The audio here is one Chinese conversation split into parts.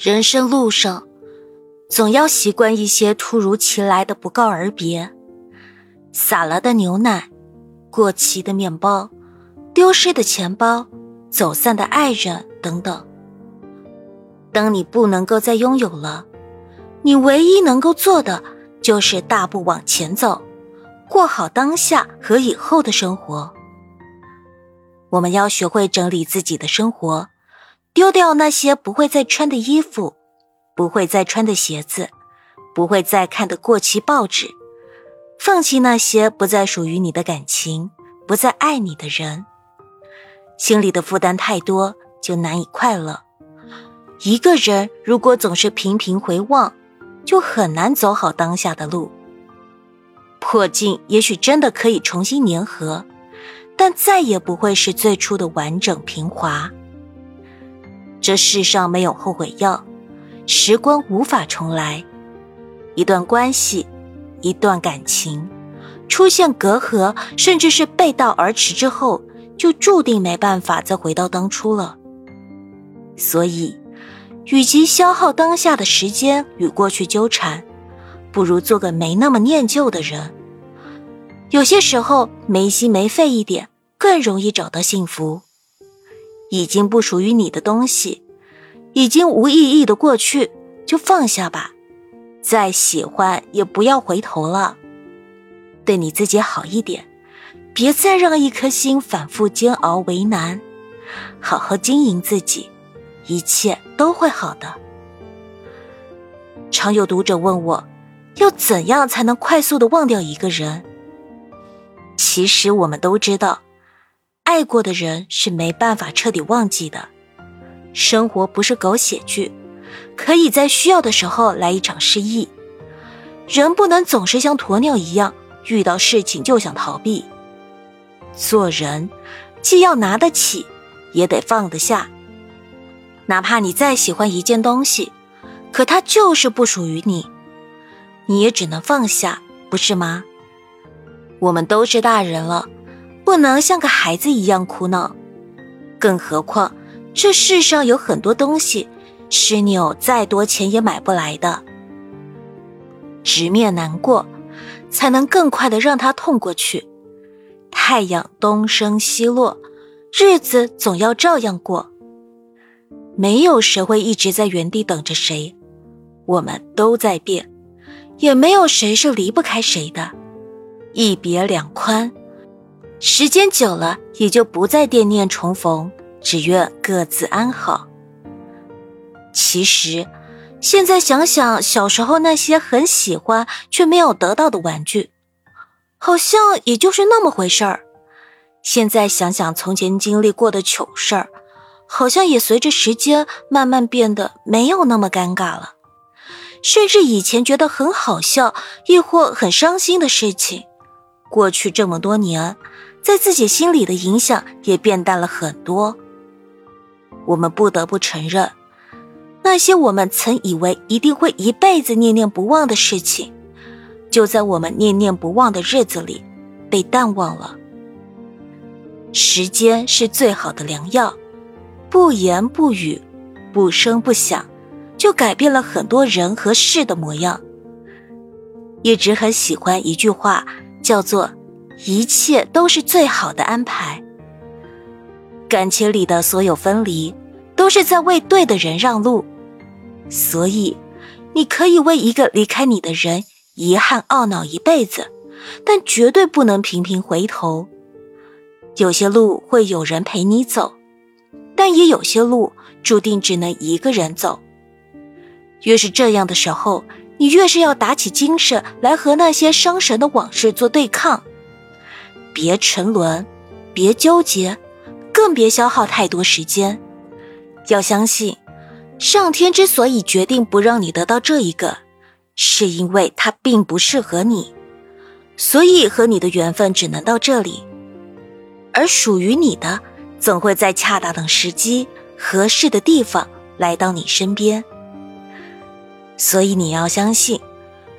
人生路上，总要习惯一些突如其来的不告而别，洒了的牛奶，过期的面包，丢失的钱包，走散的爱人等等。当你不能够再拥有了，你唯一能够做的就是大步往前走，过好当下和以后的生活。我们要学会整理自己的生活。丢掉那些不会再穿的衣服，不会再穿的鞋子，不会再看的过期报纸，放弃那些不再属于你的感情，不再爱你的人。心里的负担太多，就难以快乐。一个人如果总是频频回望，就很难走好当下的路。破镜也许真的可以重新粘合，但再也不会是最初的完整平滑。这世上没有后悔药，时光无法重来。一段关系，一段感情，出现隔阂，甚至是背道而驰之后，就注定没办法再回到当初了。所以，与其消耗当下的时间与过去纠缠，不如做个没那么念旧的人。有些时候，没心没肺一点，更容易找到幸福。已经不属于你的东西，已经无意义的过去，就放下吧。再喜欢也不要回头了。对你自己好一点，别再让一颗心反复煎熬为难。好好经营自己，一切都会好的。常有读者问我，要怎样才能快速的忘掉一个人？其实我们都知道。爱过的人是没办法彻底忘记的。生活不是狗血剧，可以在需要的时候来一场失忆。人不能总是像鸵鸟一样，遇到事情就想逃避。做人既要拿得起，也得放得下。哪怕你再喜欢一件东西，可它就是不属于你，你也只能放下，不是吗？我们都是大人了。不能像个孩子一样哭闹，更何况这世上有很多东西是你有再多钱也买不来的。直面难过，才能更快的让它痛过去。太阳东升西落，日子总要照样过。没有谁会一直在原地等着谁，我们都在变，也没有谁是离不开谁的。一别两宽。时间久了，也就不再惦念重逢，只愿各自安好。其实，现在想想小时候那些很喜欢却没有得到的玩具，好像也就是那么回事儿。现在想想从前经历过的糗事儿，好像也随着时间慢慢变得没有那么尴尬了。甚至以前觉得很好笑，亦或很伤心的事情，过去这么多年。在自己心里的影响也变淡了很多。我们不得不承认，那些我们曾以为一定会一辈子念念不忘的事情，就在我们念念不忘的日子里被淡忘了。时间是最好的良药，不言不语，不声不响，就改变了很多人和事的模样。一直很喜欢一句话，叫做。一切都是最好的安排。感情里的所有分离，都是在为对的人让路。所以，你可以为一个离开你的人遗憾懊恼一辈子，但绝对不能频频回头。有些路会有人陪你走，但也有些路注定只能一个人走。越是这样的时候，你越是要打起精神来和那些伤神的往事做对抗。别沉沦，别纠结，更别消耗太多时间。要相信，上天之所以决定不让你得到这一个，是因为它并不适合你，所以和你的缘分只能到这里。而属于你的，总会在恰当的时机、合适的地方来到你身边。所以你要相信，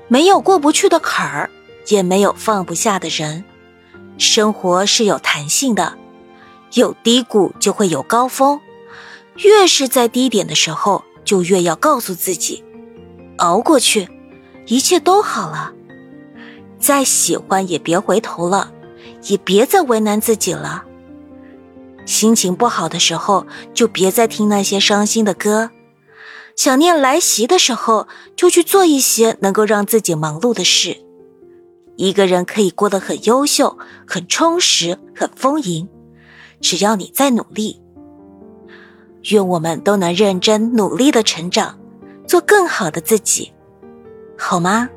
没有过不去的坎儿，也没有放不下的人。生活是有弹性的，有低谷就会有高峰，越是在低点的时候，就越要告诉自己，熬过去，一切都好了。再喜欢也别回头了，也别再为难自己了。心情不好的时候，就别再听那些伤心的歌；想念来袭的时候，就去做一些能够让自己忙碌的事。一个人可以过得很优秀、很充实、很丰盈，只要你再努力。愿我们都能认真努力的成长，做更好的自己，好吗？